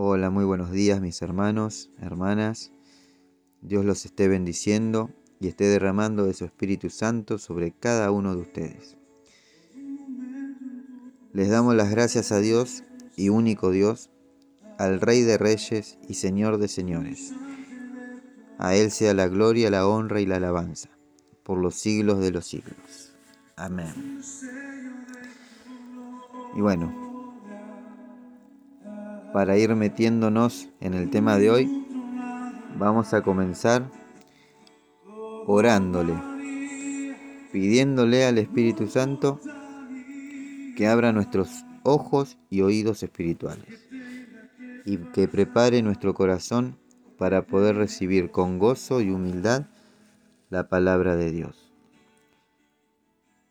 Hola, muy buenos días mis hermanos, hermanas. Dios los esté bendiciendo y esté derramando de su Espíritu Santo sobre cada uno de ustedes. Les damos las gracias a Dios y único Dios, al Rey de Reyes y Señor de Señores. A Él sea la gloria, la honra y la alabanza, por los siglos de los siglos. Amén. Y bueno, para ir metiéndonos en el tema de hoy, vamos a comenzar orándole, pidiéndole al Espíritu Santo que abra nuestros ojos y oídos espirituales y que prepare nuestro corazón para poder recibir con gozo y humildad la palabra de Dios.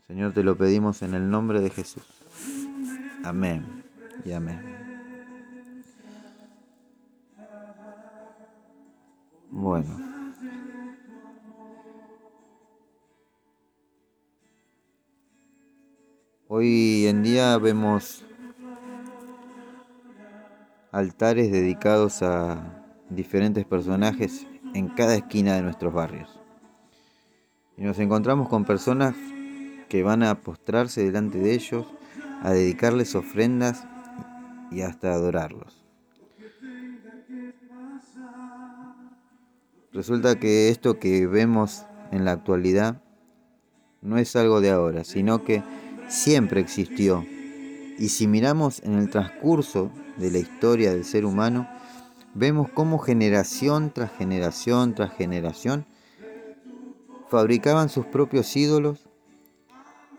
Señor, te lo pedimos en el nombre de Jesús. Amén y amén. Bueno. Hoy en día vemos altares dedicados a diferentes personajes en cada esquina de nuestros barrios. Y nos encontramos con personas que van a postrarse delante de ellos, a dedicarles ofrendas y hasta adorarlos. Resulta que esto que vemos en la actualidad no es algo de ahora, sino que siempre existió. Y si miramos en el transcurso de la historia del ser humano, vemos cómo generación tras generación tras generación fabricaban sus propios ídolos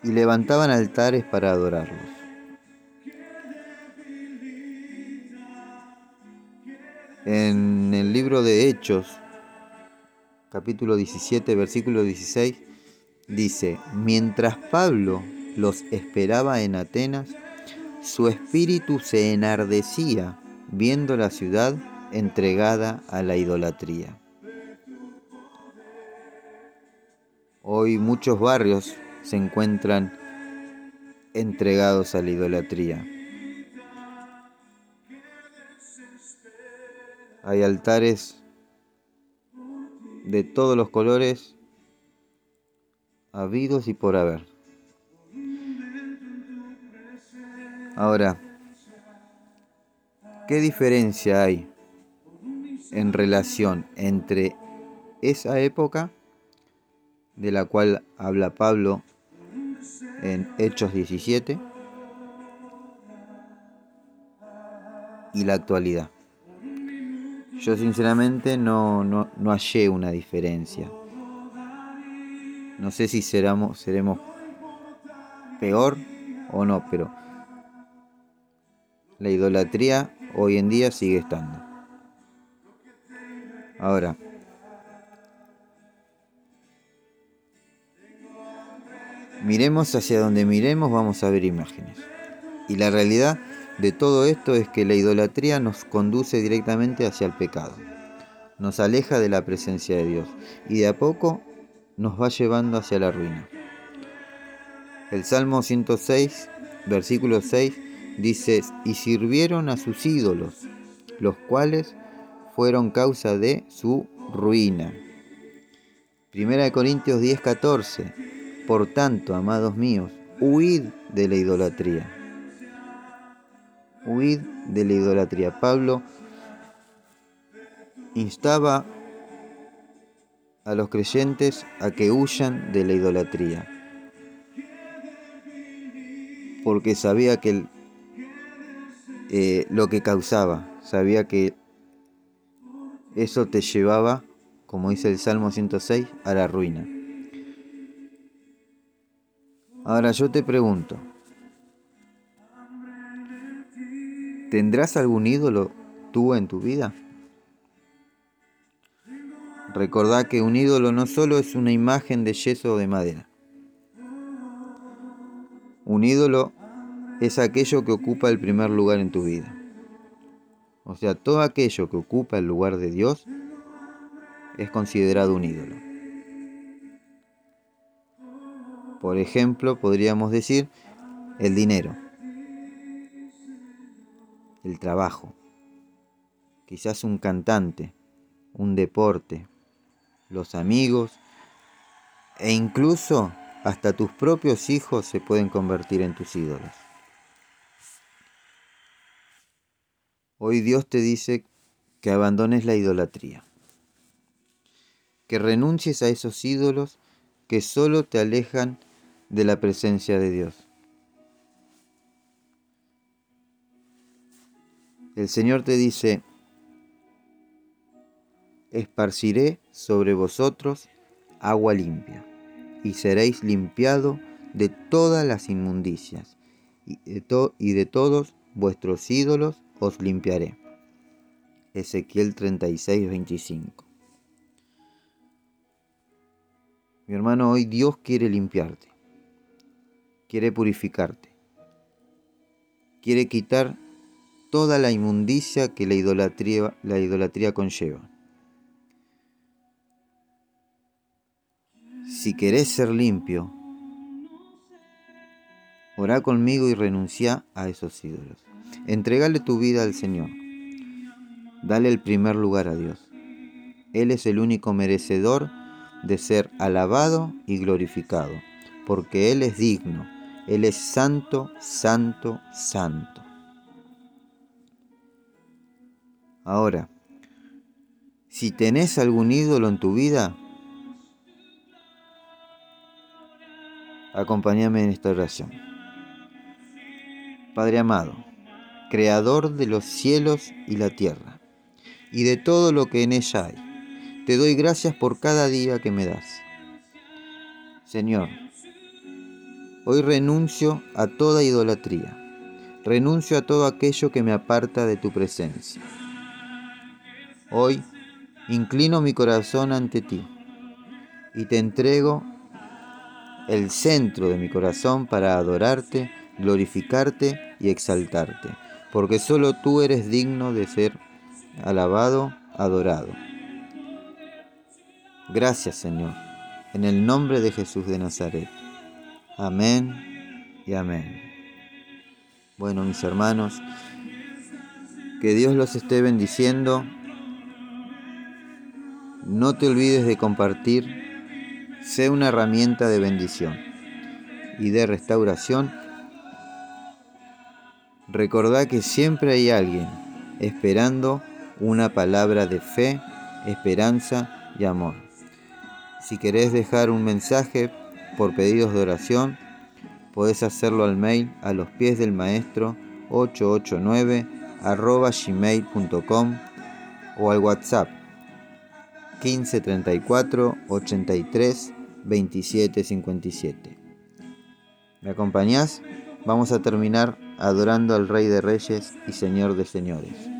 y levantaban altares para adorarlos. En el libro de Hechos, capítulo 17, versículo 16, dice, mientras Pablo los esperaba en Atenas, su espíritu se enardecía viendo la ciudad entregada a la idolatría. Hoy muchos barrios se encuentran entregados a la idolatría. Hay altares de todos los colores habidos y por haber. Ahora, ¿qué diferencia hay en relación entre esa época de la cual habla Pablo en Hechos 17 y la actualidad? Yo sinceramente no, no, no hallé una diferencia. No sé si seremos, seremos peor o no, pero la idolatría hoy en día sigue estando. Ahora, miremos hacia donde miremos, vamos a ver imágenes. Y la realidad de todo esto es que la idolatría nos conduce directamente hacia el pecado, nos aleja de la presencia de Dios y de a poco nos va llevando hacia la ruina. El Salmo 106, versículo 6, dice, y sirvieron a sus ídolos, los cuales fueron causa de su ruina. Primera de Corintios 10, 14, por tanto, amados míos, huid de la idolatría huid de la idolatría. Pablo instaba a los creyentes a que huyan de la idolatría, porque sabía que eh, lo que causaba, sabía que eso te llevaba, como dice el Salmo 106, a la ruina. Ahora yo te pregunto, ¿Tendrás algún ídolo tú en tu vida? Recordá que un ídolo no solo es una imagen de yeso o de madera. Un ídolo es aquello que ocupa el primer lugar en tu vida. O sea, todo aquello que ocupa el lugar de Dios es considerado un ídolo. Por ejemplo, podríamos decir el dinero el trabajo, quizás un cantante, un deporte, los amigos e incluso hasta tus propios hijos se pueden convertir en tus ídolos. Hoy Dios te dice que abandones la idolatría, que renuncies a esos ídolos que solo te alejan de la presencia de Dios. El Señor te dice, esparciré sobre vosotros agua limpia, y seréis limpiado de todas las inmundicias, y de, y de todos vuestros ídolos os limpiaré. Ezequiel 36, 25. Mi hermano, hoy Dios quiere limpiarte, quiere purificarte, quiere quitar toda la inmundicia que la idolatría, la idolatría conlleva. Si querés ser limpio, orá conmigo y renuncia a esos ídolos. Entregale tu vida al Señor. Dale el primer lugar a Dios. Él es el único merecedor de ser alabado y glorificado, porque Él es digno. Él es santo, santo, santo. Ahora, si tenés algún ídolo en tu vida, acompáñame en esta oración. Padre amado, Creador de los cielos y la tierra, y de todo lo que en ella hay, te doy gracias por cada día que me das. Señor, hoy renuncio a toda idolatría, renuncio a todo aquello que me aparta de tu presencia. Hoy inclino mi corazón ante ti y te entrego el centro de mi corazón para adorarte, glorificarte y exaltarte, porque solo tú eres digno de ser alabado, adorado. Gracias Señor, en el nombre de Jesús de Nazaret. Amén y amén. Bueno, mis hermanos, que Dios los esté bendiciendo no te olvides de compartir, sé una herramienta de bendición y de restauración. Recordá que siempre hay alguien esperando una palabra de fe, esperanza y amor. Si querés dejar un mensaje por pedidos de oración, podés hacerlo al mail a los pies del maestro 889 gmail.com o al WhatsApp 15 34 83 27 57. ¿Me acompañás? Vamos a terminar adorando al Rey de Reyes y Señor de Señores.